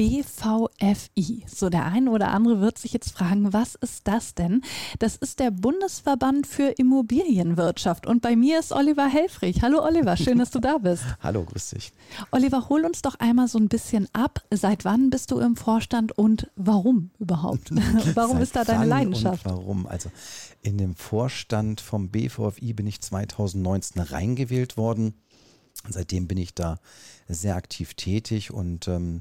BVFI. So, der eine oder andere wird sich jetzt fragen, was ist das denn? Das ist der Bundesverband für Immobilienwirtschaft. Und bei mir ist Oliver Helfrich. Hallo Oliver, schön, dass du da bist. Hallo, grüß dich. Oliver, hol uns doch einmal so ein bisschen ab. Seit wann bist du im Vorstand und warum überhaupt? warum Seit ist da deine Leidenschaft? Warum? Also in dem Vorstand vom BVFI bin ich 2019 reingewählt worden. Seitdem bin ich da sehr aktiv tätig und ähm,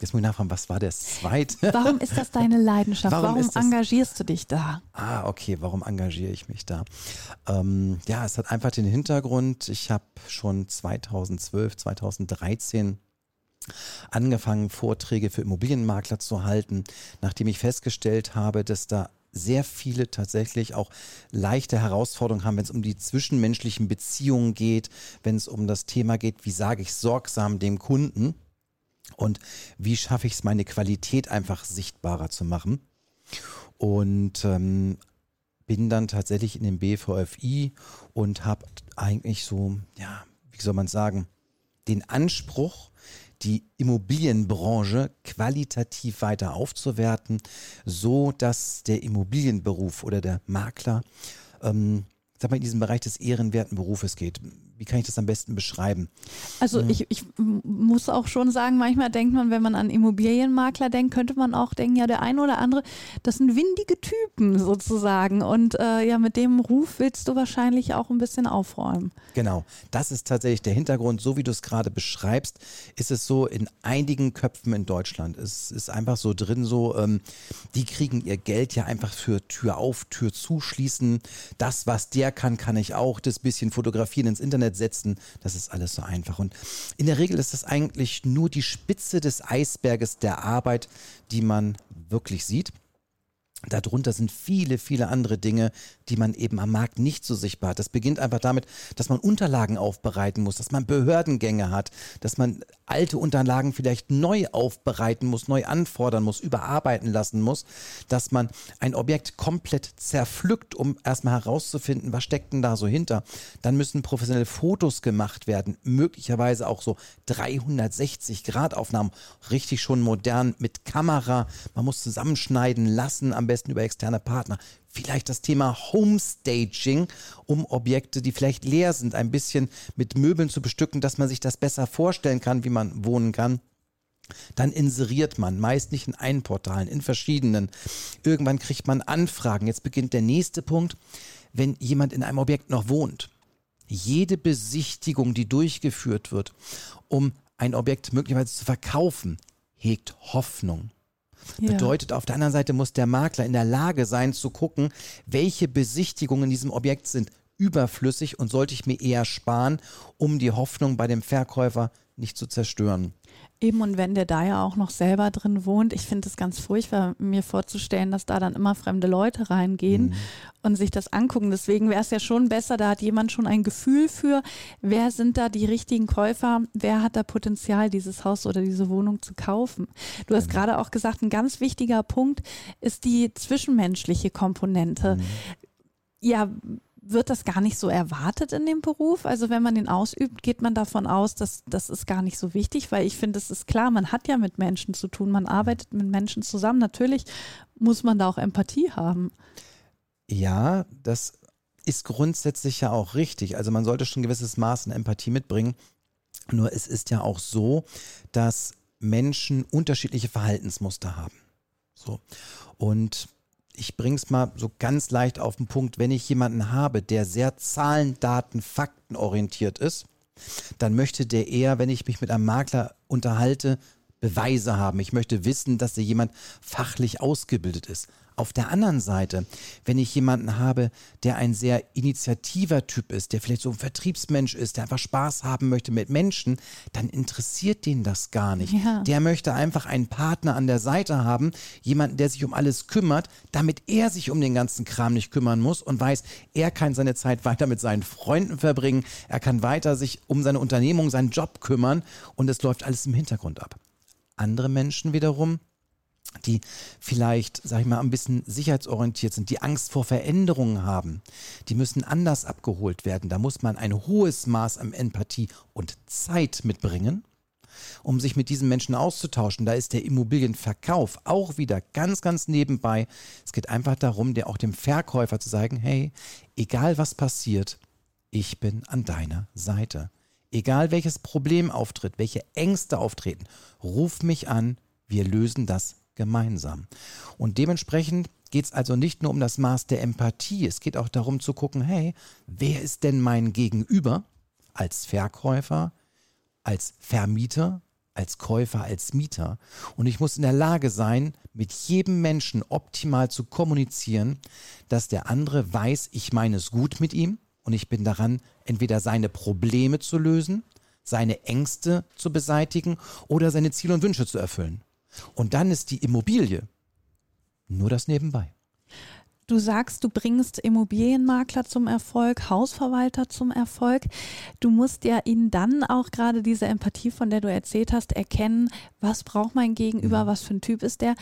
Jetzt muss ich nachfragen, was war der zweite? Warum ist das deine Leidenschaft? Warum, warum engagierst du dich da? Ah, okay, warum engagiere ich mich da? Ähm, ja, es hat einfach den Hintergrund, ich habe schon 2012, 2013 angefangen, Vorträge für Immobilienmakler zu halten, nachdem ich festgestellt habe, dass da sehr viele tatsächlich auch leichte Herausforderungen haben, wenn es um die zwischenmenschlichen Beziehungen geht, wenn es um das Thema geht, wie sage ich sorgsam dem Kunden und wie schaffe ich es, meine Qualität einfach sichtbarer zu machen. Und ähm, bin dann tatsächlich in den BVFI und habe eigentlich so, ja, wie soll man sagen, den Anspruch, die Immobilienbranche qualitativ weiter aufzuwerten, so dass der Immobilienberuf oder der Makler ähm, sag mal, in diesem Bereich des ehrenwerten Berufes geht. Wie kann ich das am besten beschreiben? Also ich, ich muss auch schon sagen, manchmal denkt man, wenn man an Immobilienmakler denkt, könnte man auch denken, ja, der eine oder andere, das sind windige Typen sozusagen. Und äh, ja, mit dem Ruf willst du wahrscheinlich auch ein bisschen aufräumen. Genau, das ist tatsächlich der Hintergrund. So wie du es gerade beschreibst, ist es so in einigen Köpfen in Deutschland. Es ist einfach so drin, so, ähm, die kriegen ihr Geld ja einfach für Tür auf, Tür zuschließen. Das, was der kann, kann ich auch. Das bisschen fotografieren ins Internet Internet setzen. Das ist alles so einfach. Und in der Regel ist das eigentlich nur die Spitze des Eisberges der Arbeit, die man wirklich sieht. Darunter sind viele, viele andere Dinge, die man eben am Markt nicht so sichtbar hat. Das beginnt einfach damit, dass man Unterlagen aufbereiten muss, dass man Behördengänge hat, dass man alte Unterlagen vielleicht neu aufbereiten muss, neu anfordern muss, überarbeiten lassen muss, dass man ein Objekt komplett zerpflückt, um erstmal herauszufinden, was steckt denn da so hinter. Dann müssen professionelle Fotos gemacht werden, möglicherweise auch so 360 Grad Aufnahmen, richtig schon modern mit Kamera. Man muss zusammenschneiden lassen, am besten über externe Partner. Vielleicht das Thema Homestaging, um Objekte, die vielleicht leer sind, ein bisschen mit Möbeln zu bestücken, dass man sich das besser vorstellen kann, wie man wohnen kann. Dann inseriert man, meist nicht in einen Portalen, in verschiedenen. Irgendwann kriegt man Anfragen. Jetzt beginnt der nächste Punkt. Wenn jemand in einem Objekt noch wohnt, jede Besichtigung, die durchgeführt wird, um ein Objekt möglicherweise zu verkaufen, hegt Hoffnung. Ja. Bedeutet, auf der anderen Seite muss der Makler in der Lage sein zu gucken, welche Besichtigungen in diesem Objekt sind überflüssig und sollte ich mir eher sparen, um die Hoffnung bei dem Verkäufer nicht zu zerstören. Eben und wenn der da ja auch noch selber drin wohnt, ich finde es ganz furchtbar, mir vorzustellen, dass da dann immer fremde Leute reingehen mhm. und sich das angucken. Deswegen wäre es ja schon besser, da hat jemand schon ein Gefühl für, wer sind da die richtigen Käufer, wer hat da Potenzial, dieses Haus oder diese Wohnung zu kaufen. Du hast mhm. gerade auch gesagt, ein ganz wichtiger Punkt ist die zwischenmenschliche Komponente. Mhm. Ja, wird das gar nicht so erwartet in dem Beruf? Also wenn man den ausübt, geht man davon aus, dass das ist gar nicht so wichtig, weil ich finde, es ist klar, man hat ja mit Menschen zu tun, man arbeitet mit Menschen zusammen. Natürlich muss man da auch Empathie haben. Ja, das ist grundsätzlich ja auch richtig. Also man sollte schon ein gewisses Maß an Empathie mitbringen. Nur es ist ja auch so, dass Menschen unterschiedliche Verhaltensmuster haben. So. Und ich bringe es mal so ganz leicht auf den Punkt, wenn ich jemanden habe, der sehr Zahlen, Daten, Fakten orientiert ist, dann möchte der eher, wenn ich mich mit einem Makler unterhalte, Beweise haben. Ich möchte wissen, dass der jemand fachlich ausgebildet ist. Auf der anderen Seite, wenn ich jemanden habe, der ein sehr initiativer Typ ist, der vielleicht so ein Vertriebsmensch ist, der einfach Spaß haben möchte mit Menschen, dann interessiert den das gar nicht. Ja. Der möchte einfach einen Partner an der Seite haben, jemanden, der sich um alles kümmert, damit er sich um den ganzen Kram nicht kümmern muss und weiß, er kann seine Zeit weiter mit seinen Freunden verbringen, er kann weiter sich um seine Unternehmung, seinen Job kümmern und es läuft alles im Hintergrund ab. Andere Menschen wiederum, die vielleicht, sag ich mal, ein bisschen sicherheitsorientiert sind, die Angst vor Veränderungen haben, die müssen anders abgeholt werden. Da muss man ein hohes Maß an Empathie und Zeit mitbringen, um sich mit diesen Menschen auszutauschen. Da ist der Immobilienverkauf auch wieder ganz, ganz nebenbei. Es geht einfach darum, der auch dem Verkäufer zu sagen, hey, egal was passiert, ich bin an deiner Seite. Egal welches Problem auftritt, welche Ängste auftreten, ruf mich an, wir lösen das gemeinsam. Und dementsprechend geht es also nicht nur um das Maß der Empathie, es geht auch darum zu gucken, hey, wer ist denn mein Gegenüber als Verkäufer, als Vermieter, als Käufer, als Mieter. Und ich muss in der Lage sein, mit jedem Menschen optimal zu kommunizieren, dass der andere weiß, ich meine es gut mit ihm und ich bin daran, entweder seine Probleme zu lösen, seine Ängste zu beseitigen oder seine Ziele und Wünsche zu erfüllen. Und dann ist die Immobilie nur das nebenbei. Du sagst, du bringst Immobilienmakler zum Erfolg, Hausverwalter zum Erfolg. Du musst ja ihnen dann auch gerade diese Empathie, von der du erzählt hast, erkennen, was braucht mein Gegenüber, was für ein Typ ist der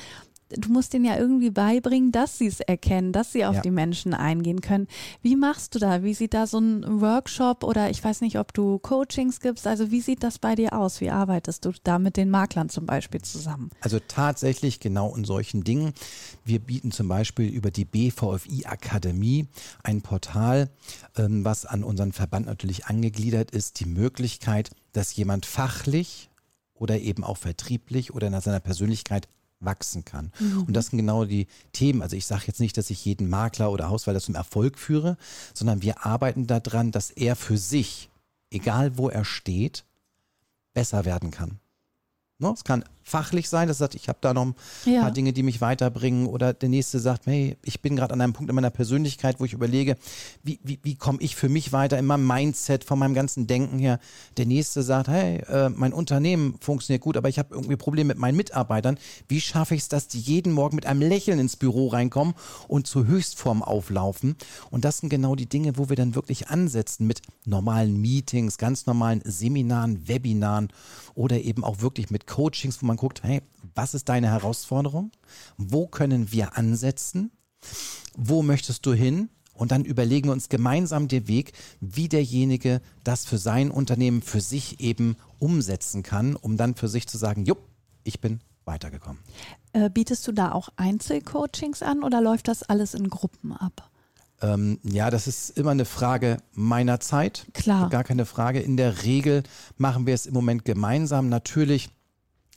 du musst denen ja irgendwie beibringen, dass sie es erkennen, dass sie auf Ja. die Menschen eingehen können. Wie machst du da? Wie sieht da so ein Workshop oder ich weiß nicht, ob du Coachings gibst? Also wie sieht das bei dir aus? Wie arbeitest du da mit den Maklern zum Beispiel zusammen? Also tatsächlich genau in solchen Dingen. Wir bieten zum Beispiel über die BVFI Akademie ein Portal, ähm, was an unseren Verband natürlich angegliedert ist, die Möglichkeit, dass jemand fachlich oder eben auch vertrieblich oder nach seiner Persönlichkeit wachsen kann. Und das sind genau die Themen. Also ich sage jetzt nicht, dass ich jeden Makler oder Hauswalter zum Erfolg führe, sondern wir arbeiten daran, dass er für sich, egal wo er steht, besser werden kann. Ne? Es kann fachlich sein, dass sagt, ich habe da noch ein Ja. paar Dinge, die mich weiterbringen. Oder der nächste sagt, hey, ich bin gerade an einem Punkt in meiner Persönlichkeit, wo ich überlege, wie, wie, wie komme ich für mich weiter in meinem Mindset, von meinem ganzen Denken her. Der nächste sagt, hey, äh, mein Unternehmen funktioniert gut, aber ich habe irgendwie Probleme mit meinen Mitarbeitern. Wie schaffe ich es, dass die jeden Morgen mit einem Lächeln ins Büro reinkommen und zur Höchstform auflaufen? Und das sind genau die Dinge, wo wir dann wirklich ansetzen mit normalen Meetings, ganz normalen Seminaren, Webinaren oder eben auch wirklich mit Coachings, wo man guckt, hey, was ist deine Herausforderung? Wo können wir ansetzen? Wo möchtest du hin? Und dann überlegen wir uns gemeinsam den Weg, wie derjenige das für sein Unternehmen, für sich eben umsetzen kann, um dann für sich zu sagen, jupp, ich bin weitergekommen. Äh, bietest du da auch Einzelcoachings an oder läuft das alles in Gruppen ab? Ähm, ja, das ist immer eine Frage meiner Zeit. Klar. Gar keine Frage. In der Regel machen wir es im Moment gemeinsam. Natürlich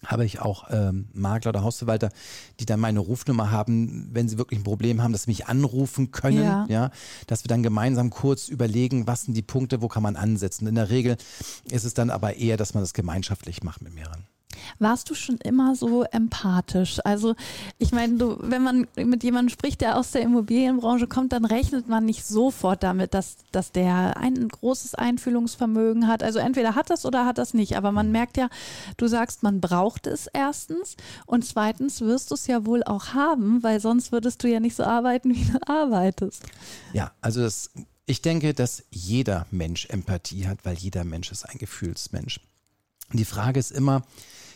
habe ich auch ähm, Makler oder Hausverwalter, die dann meine Rufnummer haben, wenn sie wirklich ein Problem haben, dass sie mich anrufen können, Ja. ja. dass wir dann gemeinsam kurz überlegen, was sind die Punkte, wo kann man ansetzen. In der Regel ist es dann aber eher, dass man das gemeinschaftlich macht mit mehreren. Warst du schon immer so empathisch? Also, ich meine, du, wenn man mit jemandem spricht, der aus der Immobilienbranche kommt, dann rechnet man nicht sofort damit, dass, dass der ein großes Einfühlungsvermögen hat. Also entweder hat das oder hat das nicht. Aber man merkt ja, du sagst, man braucht es erstens und zweitens wirst du es ja wohl auch haben, weil sonst würdest du ja nicht so arbeiten, wie du arbeitest. Ja, also das, ich denke, dass jeder Mensch Empathie hat, weil jeder Mensch ist ein Gefühlsmensch. Die Frage ist immer,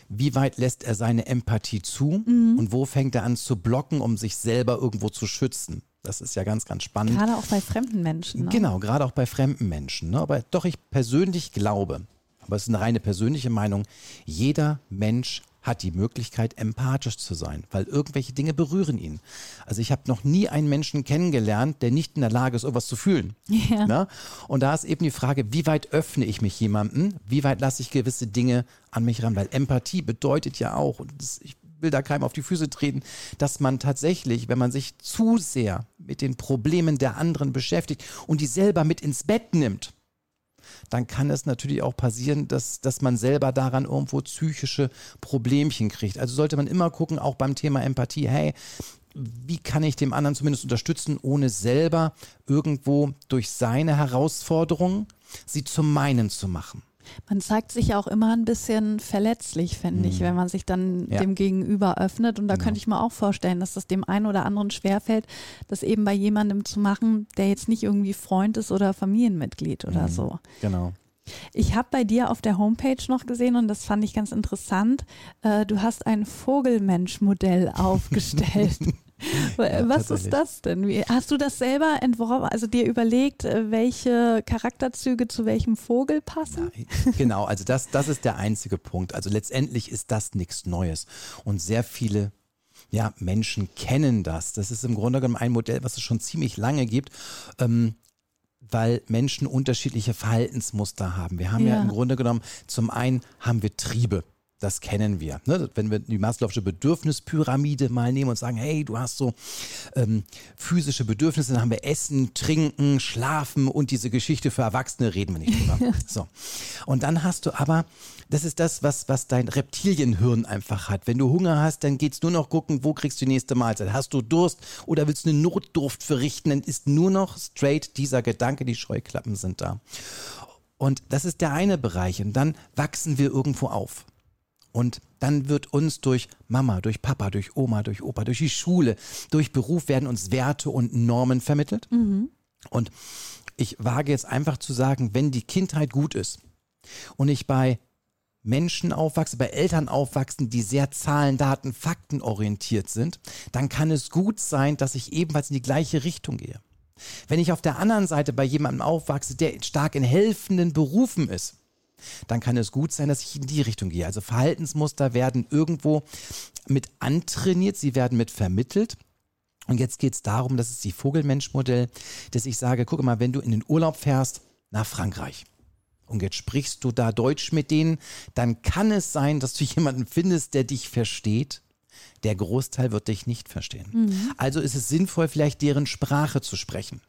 wie weit lässt er seine Empathie zu und wo fängt er an zu blocken, um sich selber irgendwo zu schützen? Das ist ja ganz, ganz spannend. Gerade auch bei fremden Menschen. Ne? Genau, gerade auch bei fremden Menschen. Ne? Aber doch, ich persönlich glaube, aber es ist eine reine persönliche Meinung, jeder Mensch hat die Möglichkeit, empathisch zu sein, weil irgendwelche Dinge berühren ihn. Also ich habe noch nie einen Menschen kennengelernt, der nicht in der Lage ist, irgendwas zu fühlen. Ja. Ne? Und da ist eben die Frage, wie weit öffne ich mich jemandem, wie weit lasse ich gewisse Dinge an mich ran, weil Empathie bedeutet ja auch, und das, ich will da keinem auf die Füße treten, dass man tatsächlich, wenn man sich zu sehr mit den Problemen der anderen beschäftigt und die selber mit ins Bett nimmt, dann kann es natürlich auch passieren, dass, dass man selber daran irgendwo psychische Problemchen kriegt. Also sollte man immer gucken, auch beim Thema Empathie, hey, wie kann ich dem anderen zumindest unterstützen, ohne selber irgendwo durch seine Herausforderungen sie zu meinen zu machen. Man zeigt sich ja auch immer ein bisschen verletzlich, finde ich, mhm. wenn man sich dann ja. dem Gegenüber öffnet. Und da genau. könnte ich mir auch vorstellen, dass das dem einen oder anderen schwerfällt, das eben bei jemandem zu machen, der jetzt nicht irgendwie Freund ist oder Familienmitglied oder mhm. so. Genau. Ich habe bei dir auf der Homepage noch gesehen und das fand ich ganz interessant. Äh, du hast ein Vogelmensch-Modell aufgestellt. Ja, Was ist das denn? Wie, hast du das selber entworfen, also dir überlegt, äh, welche Charakterzüge zu welchem Vogel passen? Ja, genau, also das, das ist der einzige Punkt. Also letztendlich ist das nichts Neues. Und sehr viele ja, Menschen kennen das. Das ist im Grunde genommen ein Modell, was es schon ziemlich lange gibt. Ähm, weil Menschen unterschiedliche Verhaltensmuster haben. Wir haben ja. ja im Grunde genommen, zum einen haben wir Triebe das kennen wir. Ne? Wenn wir die Maslow'sche Bedürfnispyramide mal nehmen und sagen, hey, du hast so ähm, physische Bedürfnisse, dann haben wir Essen, Trinken, Schlafen und diese Geschichte für Erwachsene reden wir nicht drüber. so. Und dann hast du aber, das ist das, was, was dein Reptilienhirn einfach hat. Wenn du Hunger hast, dann geht es nur noch gucken, wo kriegst du die nächste Mahlzeit. Hast du Durst oder willst du eine Notdurft verrichten, dann ist nur noch straight dieser Gedanke, die Scheuklappen sind da. Und das ist der eine Bereich. Und dann wachsen wir irgendwo auf. Und dann wird uns durch Mama, durch Papa, durch Oma, durch Opa, durch die Schule, durch Beruf werden uns Werte und Normen vermittelt. Mhm. Und ich wage jetzt einfach zu sagen, wenn die Kindheit gut ist und ich bei Menschen aufwachse, bei Eltern aufwachsen, die sehr Zahlen, Daten, Fakten orientiert sind, dann kann es gut sein, dass ich ebenfalls in die gleiche Richtung gehe. Wenn ich auf der anderen Seite bei jemandem aufwachse, der stark in helfenden Berufen ist, dann kann es gut sein, dass ich in die Richtung gehe. Also Verhaltensmuster werden irgendwo mit antrainiert, sie werden mit vermittelt. Und jetzt geht es darum, das ist die Vogelmensch-Modell, dass ich sage, guck mal, wenn du in den Urlaub fährst nach Frankreich und jetzt sprichst du da Deutsch mit denen, dann kann es sein, dass du jemanden findest, der dich versteht. Der Großteil wird dich nicht verstehen. Mhm. Also ist es sinnvoll, vielleicht deren Sprache zu sprechen.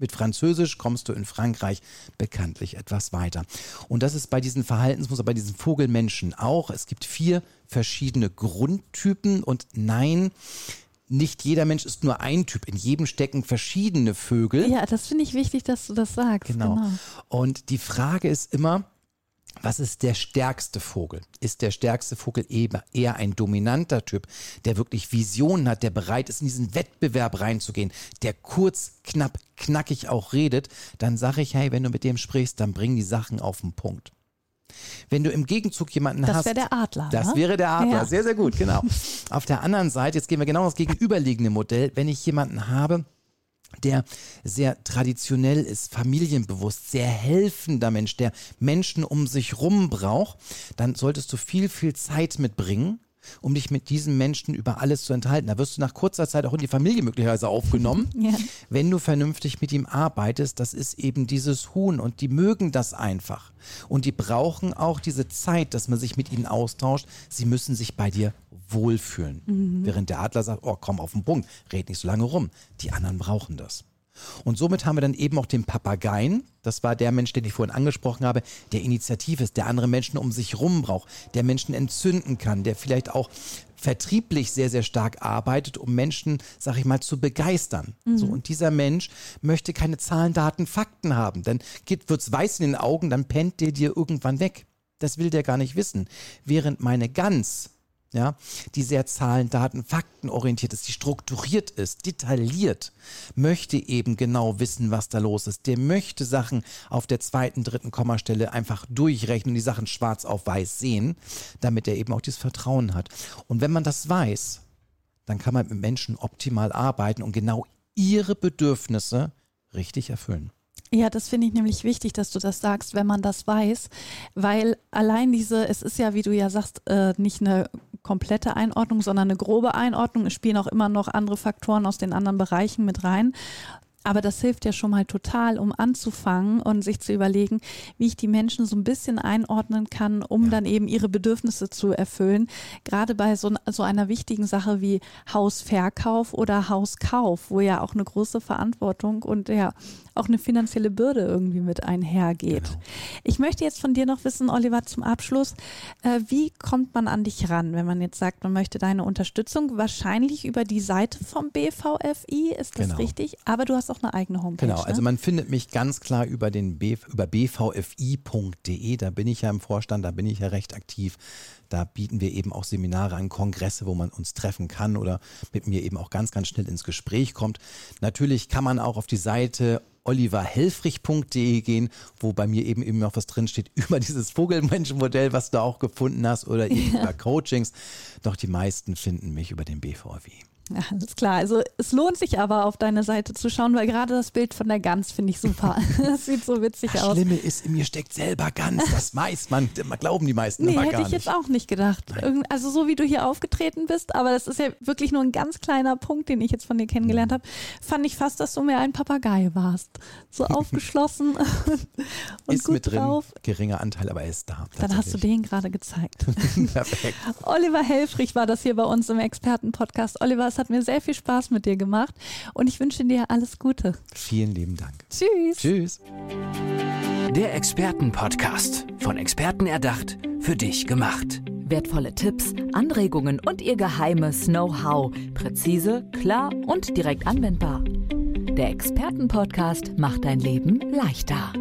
Mit Französisch kommst du in Frankreich bekanntlich etwas weiter. Und das ist bei diesen Verhaltensmustern, bei diesen Vogelmenschen auch. Es gibt vier verschiedene Grundtypen und nein, nicht jeder Mensch ist nur ein Typ. In jedem stecken verschiedene Vögel. Ja, das finde ich wichtig, dass du das sagst. Genau. genau. Und die Frage ist immer, was ist der stärkste Vogel? Ist der stärkste Vogel eher ein dominanter Typ, der wirklich Visionen hat, der bereit ist, in diesen Wettbewerb reinzugehen, der kurz, knapp, knackig auch redet? Dann sage ich, hey, wenn du mit dem sprichst, dann bring die Sachen auf den Punkt. Wenn du im Gegenzug jemanden das hast. Das wäre der Adler. Das ne? wäre der Adler. Ja. Sehr, sehr gut, genau. Auf der anderen Seite, jetzt gehen wir genau das gegenüberliegende Modell. Wenn ich jemanden habe, der sehr traditionell ist, familienbewusst, sehr helfender Mensch, der Menschen um sich rum braucht, dann solltest du viel, viel Zeit mitbringen, um dich mit diesen Menschen über alles zu enthalten. Da wirst du nach kurzer Zeit auch in die Familie möglicherweise aufgenommen, ja. wenn du vernünftig mit ihm arbeitest. Das ist eben dieses Huhn und die mögen das einfach. Und die brauchen auch diese Zeit, dass man sich mit ihnen austauscht. Sie müssen sich bei dir wohlfühlen. Mhm. Während der Adler sagt, oh, komm auf den Punkt, red nicht so lange rum. Die anderen brauchen das. Und somit haben wir dann eben auch den Papageien. Das war der Mensch, den ich vorhin angesprochen habe, der initiativ ist, der andere Menschen um sich rum braucht, der Menschen entzünden kann, der vielleicht auch vertrieblich sehr, sehr stark arbeitet, um Menschen, sag ich mal, zu begeistern. Mhm. So, und dieser Mensch möchte keine Zahlen, Daten, Fakten haben. Dann wird es weiß in den Augen, dann pennt der dir irgendwann weg. Das will der gar nicht wissen. Während meine Gans ja, die sehr Zahlen, Daten, Fakten orientiert ist, die strukturiert ist, detailliert, möchte eben genau wissen, was da los ist. Der möchte Sachen auf der zweiten, dritten Kommastelle einfach durchrechnen die Sachen schwarz auf weiß sehen, damit er eben auch dieses Vertrauen hat. Und wenn man das weiß, dann kann man mit Menschen optimal arbeiten und genau ihre Bedürfnisse richtig erfüllen. Ja, das finde ich nämlich wichtig, dass du das sagst, wenn man das weiß, weil allein diese, es ist ja, wie du ja sagst, äh, nicht eine komplette Einordnung, sondern eine grobe Einordnung. Es spielen auch immer noch andere Faktoren aus den anderen Bereichen mit rein. Aber das hilft ja schon mal total, um anzufangen und sich zu überlegen, wie ich die Menschen so ein bisschen einordnen kann, um ja. dann eben ihre Bedürfnisse zu erfüllen. Gerade bei so, so einer wichtigen Sache wie Hausverkauf oder Hauskauf, wo ja auch eine große Verantwortung und ja auch eine finanzielle Bürde irgendwie mit einhergeht. Genau. Ich möchte jetzt von dir noch wissen, Oliver, zum Abschluss, äh, wie kommt man an dich ran, wenn man jetzt sagt, man möchte deine Unterstützung? Wahrscheinlich über die Seite vom BVFI, ist das genau. richtig? Aber du hast auch eine eigene Homepage. Genau, also ne? man findet mich ganz klar über den B, über bvfi.de, da bin ich ja im Vorstand, da bin ich ja recht aktiv. Da bieten wir eben auch Seminare an, Kongresse, wo man uns treffen kann oder mit mir eben auch ganz, ganz schnell ins Gespräch kommt. Natürlich kann man auch auf die Seite oliverhelfrich.de gehen, wo bei mir eben eben noch was drinsteht über dieses Vogelmenschenmodell, was du auch gefunden hast oder eben ja. über Coachings. Doch die meisten finden mich über den BVW. Ja, alles klar. Also es lohnt sich aber auf deine Seite zu schauen, weil gerade das Bild von der Gans finde ich super. Das sieht so witzig das aus. Schlimme ist, in mir steckt selber Gans. Das weiß man, glauben die meisten nee, gar nicht. hätte ich jetzt auch nicht gedacht. Nein. Also so wie du hier aufgetreten bist, aber das ist ja wirklich nur ein ganz kleiner Punkt, den ich jetzt von dir kennengelernt mhm. habe, fand ich fast, dass du mehr ein Papagei warst. So aufgeschlossen und ist gut mit drin, drauf. geringer Anteil, aber er ist da. Dann hast du den gerade gezeigt. Perfekt. Oliver Helfrich war das hier bei uns im Expertenpodcast. Oliver, es hat mir sehr viel Spaß mit dir gemacht und ich wünsche dir alles Gute. Vielen lieben Dank. Tschüss. Tschüss. Der Expertenpodcast. Von Experten erdacht, für dich gemacht. Wertvolle Tipps, Anregungen und ihr geheimes Know-how. Präzise, klar und direkt anwendbar. Der Expertenpodcast macht dein Leben leichter.